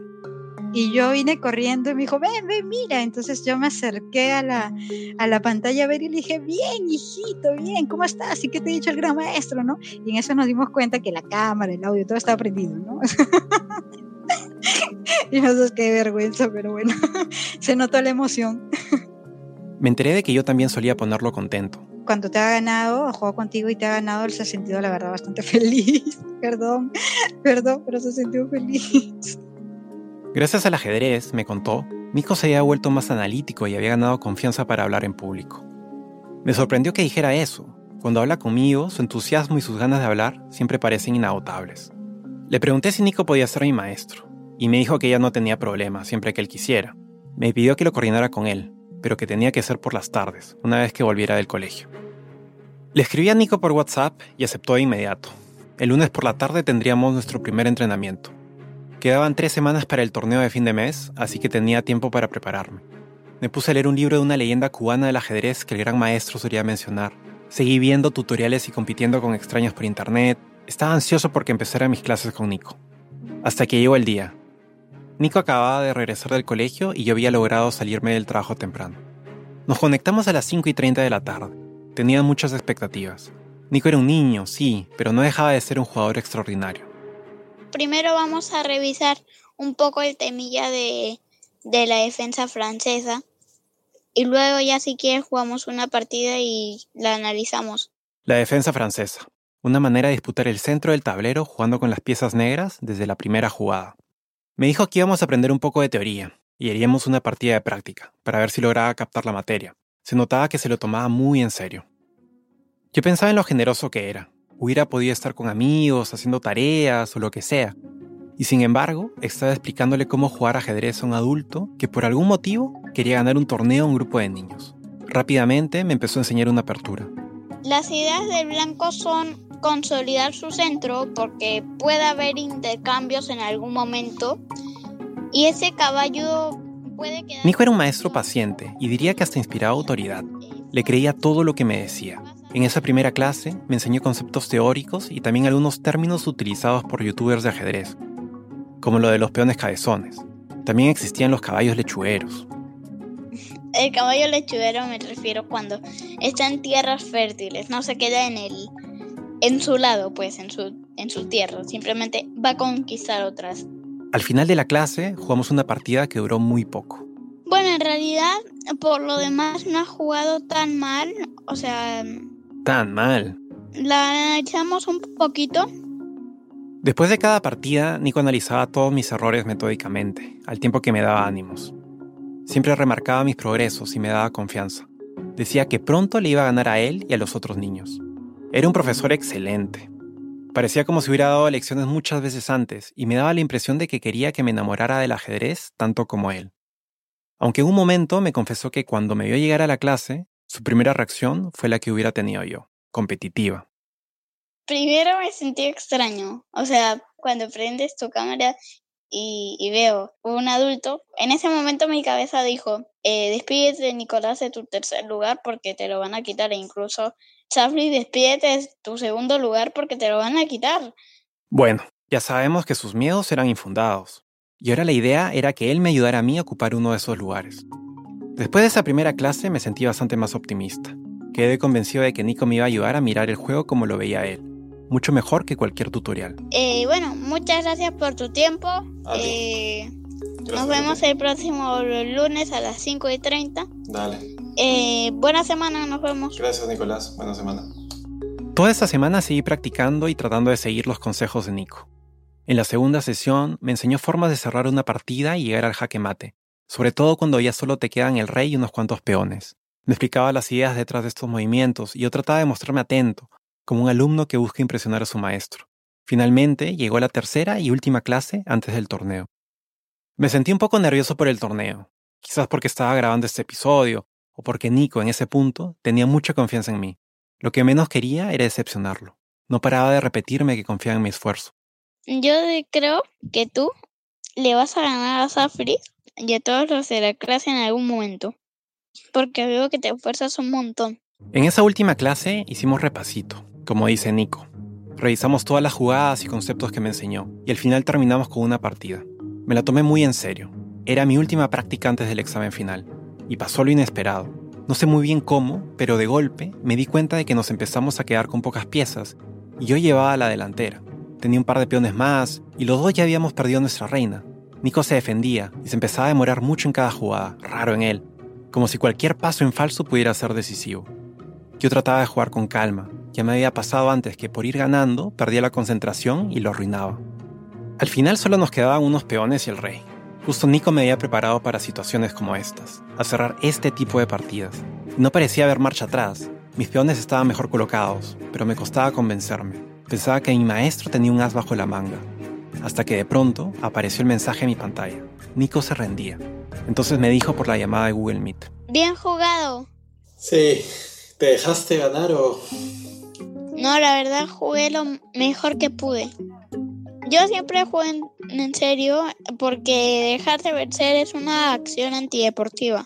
Y yo vine corriendo y me dijo, ven, ven, mira. Entonces yo me acerqué a la, a la pantalla a ver y le dije, bien, hijito, bien, ¿cómo estás? ¿Y qué te ha dicho el gran maestro, no? Y en eso nos dimos cuenta que la cámara, el audio, todo estaba prendido, ¿no? y no sé qué vergüenza, pero bueno, se notó la emoción. Me enteré de que yo también solía ponerlo contento. Cuando te ha ganado, jugado contigo y te ha ganado, él se ha sentido, la verdad, bastante feliz. perdón, perdón, pero se ha sentido feliz. Gracias al ajedrez, me contó, Nico se había vuelto más analítico y había ganado confianza para hablar en público. Me sorprendió que dijera eso. Cuando habla conmigo, su entusiasmo y sus ganas de hablar siempre parecen inagotables. Le pregunté si Nico podía ser mi maestro, y me dijo que ella no tenía problema siempre que él quisiera. Me pidió que lo coordinara con él, pero que tenía que ser por las tardes, una vez que volviera del colegio. Le escribí a Nico por WhatsApp y aceptó de inmediato. El lunes por la tarde tendríamos nuestro primer entrenamiento. Quedaban tres semanas para el torneo de fin de mes, así que tenía tiempo para prepararme. Me puse a leer un libro de una leyenda cubana del ajedrez que el gran maestro solía mencionar. Seguí viendo tutoriales y compitiendo con extraños por internet. Estaba ansioso porque empezara mis clases con Nico. Hasta que llegó el día. Nico acababa de regresar del colegio y yo había logrado salirme del trabajo temprano. Nos conectamos a las 5 y 30 de la tarde. Tenía muchas expectativas. Nico era un niño, sí, pero no dejaba de ser un jugador extraordinario primero vamos a revisar un poco el temilla de, de la defensa francesa y luego ya si quieres jugamos una partida y la analizamos. La defensa francesa. Una manera de disputar el centro del tablero jugando con las piezas negras desde la primera jugada. Me dijo que íbamos a aprender un poco de teoría y haríamos una partida de práctica para ver si lograba captar la materia. Se notaba que se lo tomaba muy en serio. Yo pensaba en lo generoso que era, Hubiera podido estar con amigos, haciendo tareas o lo que sea. Y sin embargo, estaba explicándole cómo jugar ajedrez a un adulto que por algún motivo quería ganar un torneo a un grupo de niños. Rápidamente me empezó a enseñar una apertura. Las ideas del blanco son consolidar su centro porque puede haber intercambios en algún momento y ese caballo puede quedar... Nico era un maestro paciente y diría que hasta inspiraba autoridad. Le creía todo lo que me decía. En esa primera clase me enseñó conceptos teóricos y también algunos términos utilizados por youtubers de ajedrez, como lo de los peones cabezones. También existían los caballos lechugueros. El caballo lechuguero me refiero cuando está en tierras fértiles, no se queda en el en su lado, pues en su en su tierra, simplemente va a conquistar otras. Al final de la clase jugamos una partida que duró muy poco. Bueno, en realidad, por lo demás no ha jugado tan mal, o sea, tan mal. La analizamos un poquito. Después de cada partida, Nico analizaba todos mis errores metódicamente, al tiempo que me daba ánimos. Siempre remarcaba mis progresos y me daba confianza. Decía que pronto le iba a ganar a él y a los otros niños. Era un profesor excelente. Parecía como si hubiera dado lecciones muchas veces antes y me daba la impresión de que quería que me enamorara del ajedrez tanto como él. Aunque en un momento me confesó que cuando me vio llegar a la clase, su primera reacción fue la que hubiera tenido yo, competitiva. Primero me sentí extraño, o sea, cuando prendes tu cámara y, veo un adulto, en ese momento mi cabeza dijo, eh, despídete Nicolás de tu tercer lugar porque te lo van a quitar e incluso Chafri despídete de tu segundo lugar porque te lo van a quitar. Bueno, ya sabemos que sus miedos eran infundados. Y ahora la idea era que él me ayudara a mí a ocupar uno de esos lugares. Después de esa primera clase me sentí bastante más optimista. Quedé convencido de que Nico me iba a ayudar a mirar el juego como lo veía él. Mucho mejor que cualquier tutorial. Eh, bueno, muchas gracias por tu tiempo. Eh, nos vemos el próximo lunes a las 5 y 30. Dale. Eh, buena semana, nos vemos. Gracias, Nicolás. Buena semana. Toda esta semana seguí practicando y tratando de seguir los consejos de Nico. En la segunda sesión me enseñó formas de cerrar una partida y llegar al jaque mate, sobre todo cuando ya solo te quedan el rey y unos cuantos peones. Me explicaba las ideas detrás de estos movimientos y yo trataba de mostrarme atento, como un alumno que busca impresionar a su maestro. Finalmente llegó la tercera y última clase antes del torneo. Me sentí un poco nervioso por el torneo, quizás porque estaba grabando este episodio o porque Nico en ese punto tenía mucha confianza en mí. Lo que menos quería era decepcionarlo. No paraba de repetirme que confiaba en mi esfuerzo. Yo creo que tú le vas a ganar a Safri y a todos los de la clase en algún momento, porque veo que te esfuerzas un montón. En esa última clase hicimos repasito, como dice Nico. Revisamos todas las jugadas y conceptos que me enseñó, y al final terminamos con una partida. Me la tomé muy en serio. Era mi última práctica antes del examen final, y pasó lo inesperado. No sé muy bien cómo, pero de golpe me di cuenta de que nos empezamos a quedar con pocas piezas, y yo llevaba la delantera. Tenía un par de peones más, y los dos ya habíamos perdido nuestra reina. Nico se defendía, y se empezaba a demorar mucho en cada jugada, raro en él, como si cualquier paso en falso pudiera ser decisivo. Yo trataba de jugar con calma, ya me había pasado antes que por ir ganando perdía la concentración y lo arruinaba. Al final solo nos quedaban unos peones y el rey. Justo Nico me había preparado para situaciones como estas, a cerrar este tipo de partidas. No parecía haber marcha atrás. Mis peones estaban mejor colocados, pero me costaba convencerme. Pensaba que mi maestro tenía un as bajo la manga. Hasta que de pronto apareció el mensaje en mi pantalla. Nico se rendía. Entonces me dijo por la llamada de Google Meet. Bien jugado. Sí, ¿te dejaste ganar o...? No, la verdad jugué lo mejor que pude. Yo siempre juego en, en serio porque dejarse vencer es una acción antideportiva.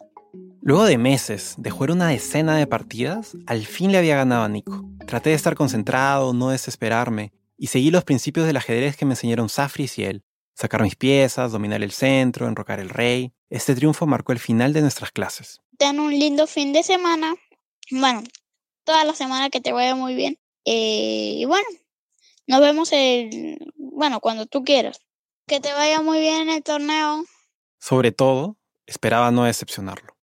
Luego de meses de jugar una decena de partidas, al fin le había ganado a Nico. Traté de estar concentrado, no desesperarme, y seguí los principios del ajedrez que me enseñaron Safris y él. Sacar mis piezas, dominar el centro, enrocar el rey. Este triunfo marcó el final de nuestras clases. Ten un lindo fin de semana. Bueno, toda la semana que te vaya muy bien. Eh, y bueno, nos vemos el, bueno, cuando tú quieras. Que te vaya muy bien en el torneo. Sobre todo, esperaba no decepcionarlo.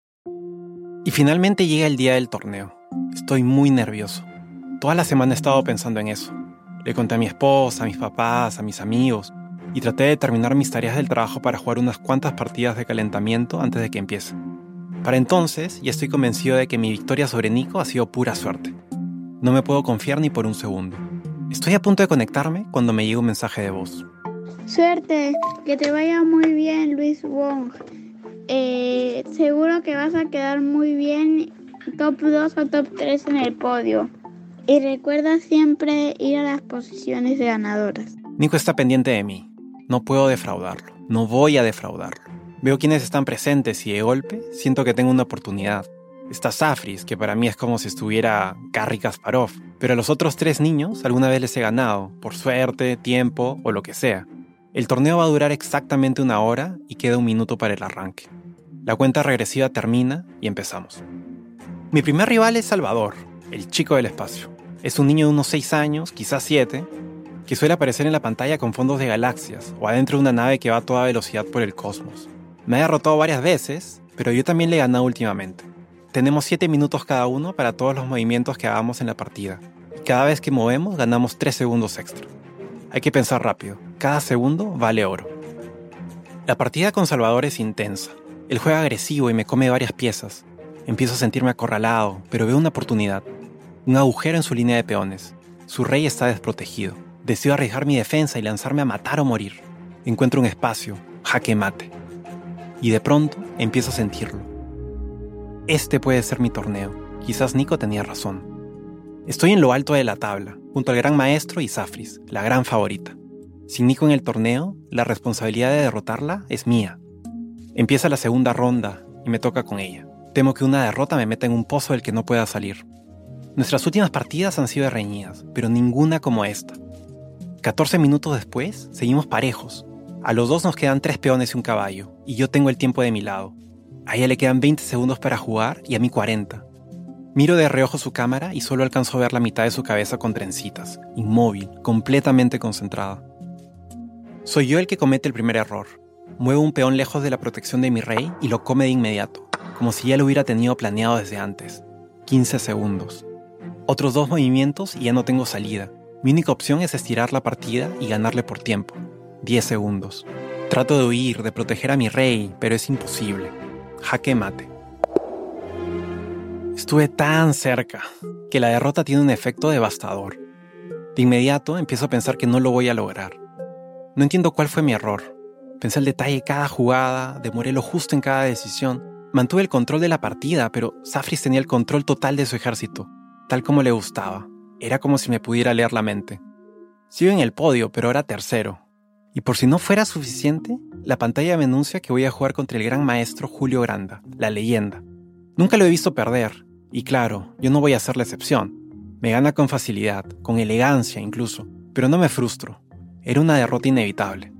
Y finalmente llega el día del torneo. Estoy muy nervioso. Toda la semana he estado pensando en eso. Le conté a mi esposa, a mis papás, a mis amigos, y traté de terminar mis tareas del trabajo para jugar unas cuantas partidas de calentamiento antes de que empiece. Para entonces, ya estoy convencido de que mi victoria sobre Nico ha sido pura suerte. No me puedo confiar ni por un segundo. Estoy a punto de conectarme cuando me llega un mensaje de voz. Suerte, que te vaya muy bien, Luis Wong. Eh, seguro que vas a quedar muy bien, top 2 o top 3 en el podio. Y recuerda siempre ir a las posiciones de ganadoras. Nico está pendiente de mí. No puedo defraudarlo. No voy a defraudarlo. Veo quiénes están presentes y de golpe siento que tengo una oportunidad. Está Safris, que para mí es como si estuviera Garry Kasparov, pero a los otros tres niños alguna vez les he ganado, por suerte, tiempo o lo que sea. El torneo va a durar exactamente una hora y queda un minuto para el arranque. La cuenta regresiva termina y empezamos. Mi primer rival es Salvador, el chico del espacio. Es un niño de unos 6 años, quizás 7, que suele aparecer en la pantalla con fondos de galaxias o adentro de una nave que va a toda velocidad por el cosmos. Me ha derrotado varias veces, pero yo también le he ganado últimamente. Tenemos 7 minutos cada uno para todos los movimientos que hagamos en la partida. Cada vez que movemos ganamos 3 segundos extra. Hay que pensar rápido. Cada segundo vale oro. La partida con Salvador es intensa. Él juega agresivo y me come varias piezas. Empiezo a sentirme acorralado, pero veo una oportunidad. Un agujero en su línea de peones. Su rey está desprotegido. Decido arriesgar mi defensa y lanzarme a matar o morir. Encuentro un espacio, jaque mate. Y de pronto empiezo a sentirlo. Este puede ser mi torneo. Quizás Nico tenía razón. Estoy en lo alto de la tabla, junto al gran maestro y Safris, la gran favorita. Sin Nico en el torneo, la responsabilidad de derrotarla es mía. Empieza la segunda ronda y me toca con ella. Temo que una derrota me meta en un pozo del que no pueda salir. Nuestras últimas partidas han sido reñidas, pero ninguna como esta. 14 minutos después, seguimos parejos. A los dos nos quedan tres peones y un caballo, y yo tengo el tiempo de mi lado. A ella le quedan 20 segundos para jugar y a mí 40. Miro de reojo su cámara y solo alcanzo a ver la mitad de su cabeza con trencitas, inmóvil, completamente concentrada. Soy yo el que comete el primer error. Muevo un peón lejos de la protección de mi rey y lo come de inmediato, como si ya lo hubiera tenido planeado desde antes. 15 segundos. Otros dos movimientos y ya no tengo salida. Mi única opción es estirar la partida y ganarle por tiempo. 10 segundos. Trato de huir, de proteger a mi rey, pero es imposible. Jaque mate. Estuve tan cerca que la derrota tiene un efecto devastador. De inmediato empiezo a pensar que no lo voy a lograr. No entiendo cuál fue mi error. Pensé el detalle de cada jugada, demoré lo justo en cada decisión. Mantuve el control de la partida, pero Safris tenía el control total de su ejército, tal como le gustaba. Era como si me pudiera leer la mente. Sigo en el podio, pero ahora tercero. Y por si no fuera suficiente, la pantalla me anuncia que voy a jugar contra el gran maestro Julio Granda, la leyenda. Nunca lo he visto perder, y claro, yo no voy a ser la excepción. Me gana con facilidad, con elegancia incluso, pero no me frustro. Era una derrota inevitable.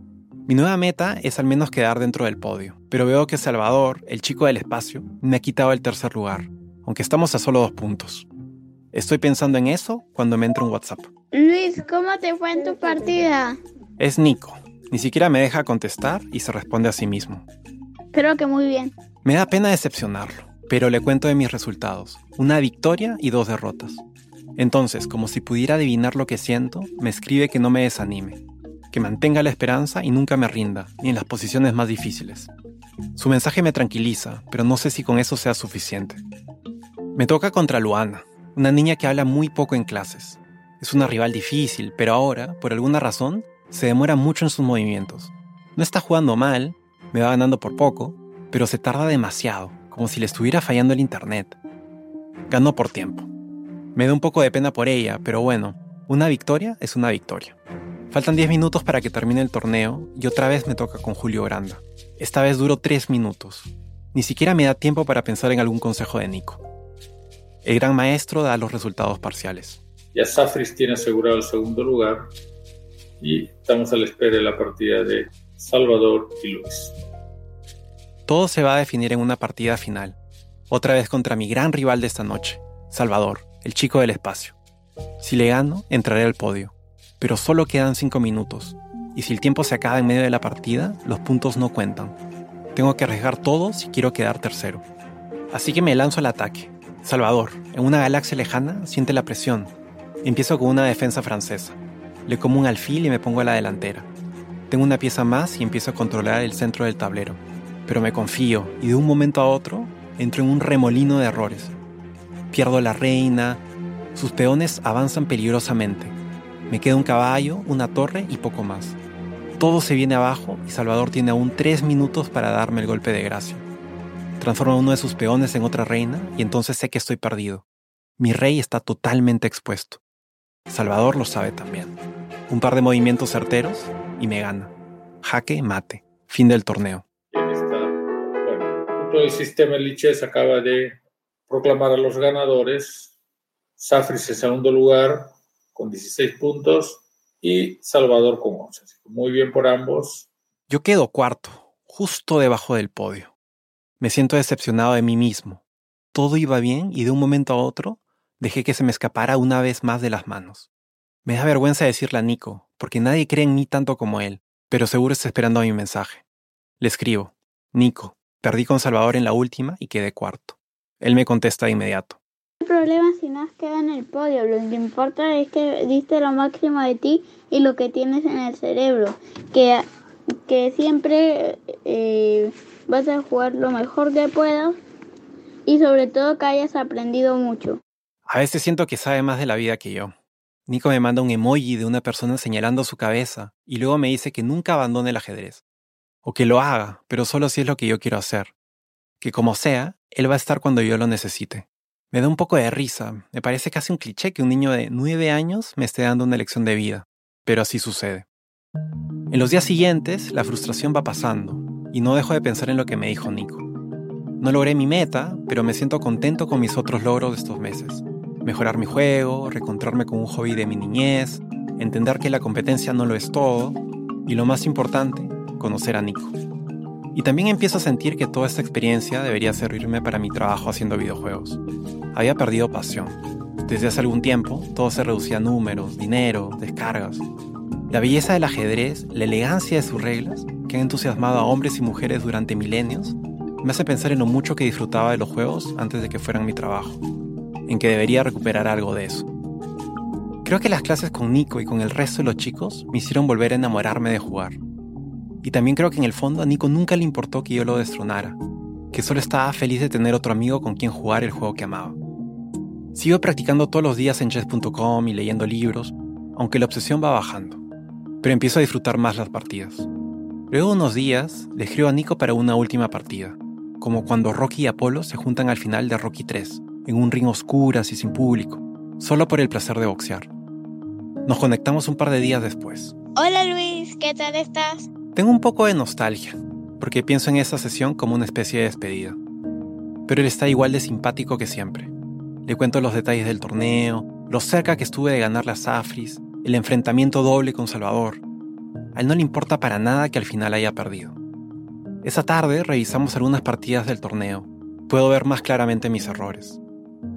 Mi nueva meta es al menos quedar dentro del podio, pero veo que Salvador, el chico del espacio, me ha quitado el tercer lugar, aunque estamos a solo dos puntos. Estoy pensando en eso cuando me entra un WhatsApp. Luis, ¿cómo te fue en tu partida? Es Nico. Ni siquiera me deja contestar y se responde a sí mismo. Creo que muy bien. Me da pena decepcionarlo, pero le cuento de mis resultados. Una victoria y dos derrotas. Entonces, como si pudiera adivinar lo que siento, me escribe que no me desanime, que mantenga la esperanza y nunca me rinda, ni en las posiciones más difíciles. Su mensaje me tranquiliza, pero no sé si con eso sea suficiente. Me toca contra Luana, una niña que habla muy poco en clases. Es una rival difícil, pero ahora, por alguna razón, se demora mucho en sus movimientos. No está jugando mal, me va ganando por poco, pero se tarda demasiado, como si le estuviera fallando el internet. Ganó por tiempo. Me da un poco de pena por ella, pero bueno, una victoria es una victoria. Faltan 10 minutos para que termine el torneo y otra vez me toca con Julio Granda. Esta vez duró 3 minutos. Ni siquiera me da tiempo para pensar en algún consejo de Nico. El gran maestro da los resultados parciales. Ya Safris tiene asegurado el segundo lugar y estamos a la espera de la partida de Salvador y Luis. Todo se va a definir en una partida final, otra vez contra mi gran rival de esta noche, Salvador, el chico del espacio. Si le gano, entraré al podio, pero solo quedan 5 minutos, y si el tiempo se acaba en medio de la partida, los puntos no cuentan. Tengo que arriesgar todo si quiero quedar tercero. Así que me lanzo al ataque. Salvador, en una galaxia lejana, siente la presión. Empiezo con una defensa francesa. Le como un alfil y me pongo a la delantera. Tengo una pieza más y empiezo a controlar el centro del tablero. Pero me confío y de un momento a otro entro en un remolino de errores pierdo la reina, sus peones avanzan peligrosamente. Me queda un caballo, una torre y poco más. Todo se viene abajo y Salvador tiene aún tres minutos para darme el golpe de gracia. Transforma uno de sus peones en otra reina y entonces sé que estoy perdido. Mi rey está totalmente expuesto. Salvador lo sabe también. Un par de movimientos certeros y me gana. Jaque, mate. Fin del torneo. Bueno, todo el sistema Liches acaba de proclamar a los ganadores. Safris en segundo lugar con 16 puntos y Salvador con 11. muy bien por ambos. Yo quedo cuarto, justo debajo del podio. Me siento decepcionado de mí mismo. Todo iba bien y de un momento a otro dejé que se me escapara una vez más de las manos. Me da vergüenza decirle a Nico, porque nadie cree en mí tanto como él, pero seguro está esperando mi mensaje. Le escribo, Nico, perdí con Salvador en la última y quedé cuarto. Él me contesta de inmediato. No hay problema si no has quedado en el podio. Lo que importa es que diste lo máximo de ti y lo que tienes en el cerebro. Que, que siempre eh, vas a jugar lo mejor que puedas y sobre todo que hayas aprendido mucho. A veces siento que sabe más de la vida que yo. Nico me manda un emoji de una persona señalando su cabeza y luego me dice que nunca abandone el ajedrez. O que lo haga, pero solo si es lo que yo quiero hacer. Que como sea, él va a estar cuando yo lo necesite. Me da un poco de risa, me parece casi un cliché que un niño de nueve años me esté dando una lección de vida, pero así sucede. En los días siguientes, la frustración va pasando, y no dejo de pensar en lo que me dijo Nico. No logré mi meta, pero me siento contento con mis otros logros de estos meses. Mejorar mi juego, reencontrarme con un hobby de mi niñez, entender que la competencia no lo es todo, y lo más importante, conocer a Nico. Y también empiezo a sentir que toda esta experiencia debería servirme para mi trabajo haciendo videojuegos. Había perdido pasión. Desde hace algún tiempo, todo se reducía a números, dinero, descargas. La belleza del ajedrez, la elegancia de sus reglas, que han entusiasmado a hombres y mujeres durante milenios, me hace pensar en lo mucho que disfrutaba de los juegos antes de que fueran mi trabajo, en que debería recuperar algo de eso. Creo que las clases con Nico y con el resto de los chicos me hicieron volver a enamorarme de jugar. Y también creo que en el fondo a Nico nunca le importó que yo lo destronara, que solo estaba feliz de tener otro amigo con quien jugar el juego que amaba. Sigo practicando todos los días en chess.com y leyendo libros, aunque la obsesión va bajando, pero empiezo a disfrutar más las partidas. Luego de unos días, le escribo a Nico para una última partida, como cuando Rocky y Apolo se juntan al final de Rocky 3, en un ring oscuras y sin público, solo por el placer de boxear. Nos conectamos un par de días después. Hola Luis, ¿qué tal estás? Tengo un poco de nostalgia, porque pienso en esa sesión como una especie de despedida. Pero él está igual de simpático que siempre. Le cuento los detalles del torneo, lo cerca que estuve de ganar las Afris, el enfrentamiento doble con Salvador. A él no le importa para nada que al final haya perdido. Esa tarde revisamos algunas partidas del torneo. Puedo ver más claramente mis errores.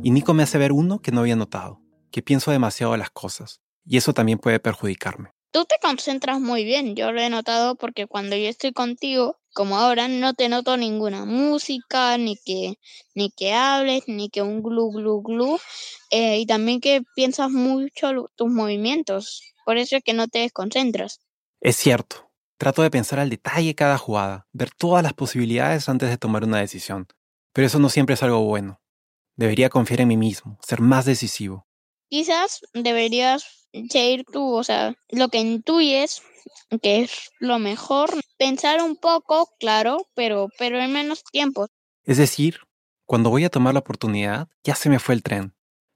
Y Nico me hace ver uno que no había notado, que pienso demasiado las cosas, y eso también puede perjudicarme. Tú te concentras muy bien, yo lo he notado porque cuando yo estoy contigo, como ahora, no te noto ninguna música, ni que, ni que hables, ni que un glu glu glu, eh, y también que piensas mucho tus movimientos, por eso es que no te desconcentras. Es cierto, trato de pensar al detalle cada jugada, ver todas las posibilidades antes de tomar una decisión, pero eso no siempre es algo bueno. Debería confiar en mí mismo, ser más decisivo. Quizás deberías seguir tú, o sea, lo que intuyes, que es lo mejor, pensar un poco, claro, pero, pero en menos tiempo. Es decir, cuando voy a tomar la oportunidad, ya se me fue el tren.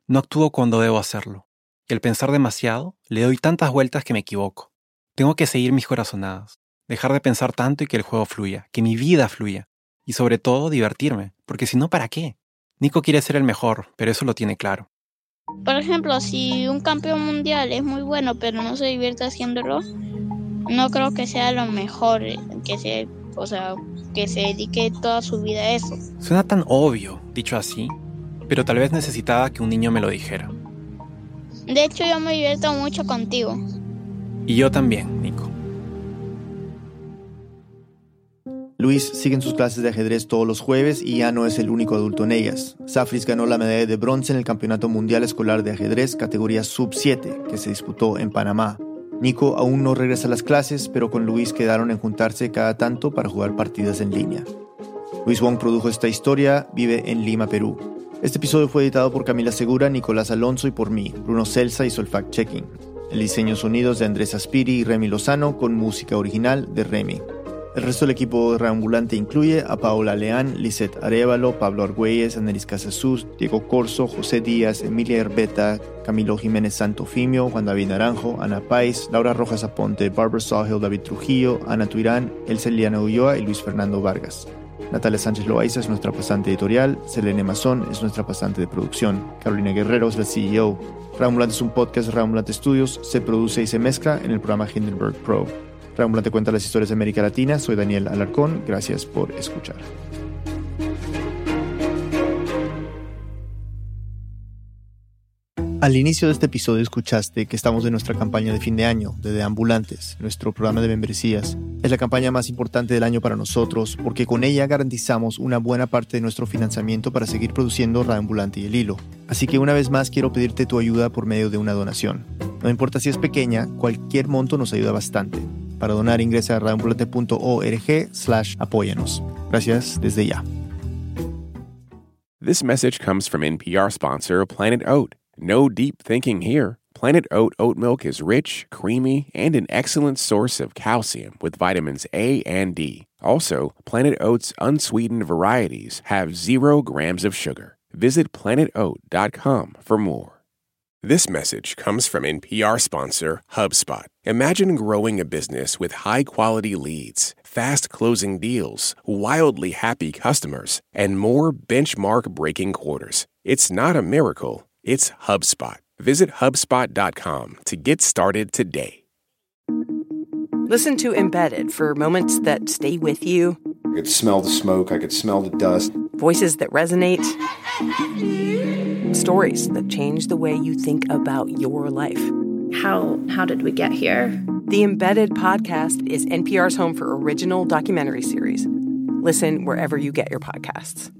No actúo cuando debo hacerlo. Y al pensar demasiado, le doy tantas vueltas que me equivoco. Tengo que seguir mis corazonadas, dejar de pensar tanto y que el juego fluya, que mi vida fluya. Y sobre todo, divertirme, porque si no, ¿para qué? Nico quiere ser el mejor, pero eso lo tiene claro. Por ejemplo, si un campeón mundial es muy bueno, pero no se divierte haciéndolo, no creo que sea lo mejor que se, o sea, que se dedique toda su vida a eso. Suena tan obvio, dicho así, pero tal vez necesitaba que un niño me lo dijera. De hecho, yo me divierto mucho contigo. Y yo también, Nico. Luis sigue en sus clases de ajedrez todos los jueves y ya no es el único adulto en ellas. Safris ganó la medalla de bronce en el Campeonato Mundial Escolar de Ajedrez categoría Sub-7 que se disputó en Panamá. Nico aún no regresa a las clases, pero con Luis quedaron en juntarse cada tanto para jugar partidas en línea. Luis Wong produjo esta historia, vive en Lima, Perú. Este episodio fue editado por Camila Segura, Nicolás Alonso y por mí. Bruno Celsa hizo el fact-checking. El diseño sonidos de Andrés Aspiri y Remy Lozano con música original de Remy. El resto del equipo reambulante incluye a Paola Leán, Lisette Arevalo, Pablo Argüelles, Anelis Casasús, Diego Corso, José Díaz, Emilia Herbeta, Camilo Jiménez Santofimio, Juan David Naranjo, Ana Pais, Laura Rojas Aponte, Barbara Sawhill, David Trujillo, Ana Tuirán, Elsa Eliana Ulloa y Luis Fernando Vargas. Natalia Sánchez Loaiza es nuestra pasante editorial, Selene Mazón es nuestra pasante de producción, Carolina Guerrero es la CEO. Reambulante es un podcast de Reambulante Studios, se produce y se mezcla en el programa Hindenburg Pro. Reambulante cuenta las historias de América Latina. Soy Daniel Alarcón. Gracias por escuchar. Al inicio de este episodio escuchaste que estamos en nuestra campaña de fin de año de Deambulantes, nuestro programa de membresías. Es la campaña más importante del año para nosotros porque con ella garantizamos una buena parte de nuestro financiamiento para seguir produciendo Reambulante y el hilo. Así que una vez más quiero pedirte tu ayuda por medio de una donación. No importa si es pequeña, cualquier monto nos ayuda bastante. Para donar a radioambulante.org slash apóyanos. Gracias desde ya. This message comes from NPR sponsor Planet Oat. No deep thinking here. Planet Oat oat milk is rich, creamy, and an excellent source of calcium with vitamins A and D. Also, Planet Oat's unsweetened varieties have zero grams of sugar. Visit planetoat.com for more. This message comes from NPR sponsor HubSpot. Imagine growing a business with high quality leads, fast closing deals, wildly happy customers, and more benchmark breaking quarters. It's not a miracle, it's HubSpot. Visit HubSpot.com to get started today. Listen to Embedded for moments that stay with you, I could smell the smoke, I could smell the dust. voices that resonate, stories that change the way you think about your life. How how did we get here? The Embedded podcast is NPR's home for original documentary series. Listen wherever you get your podcasts.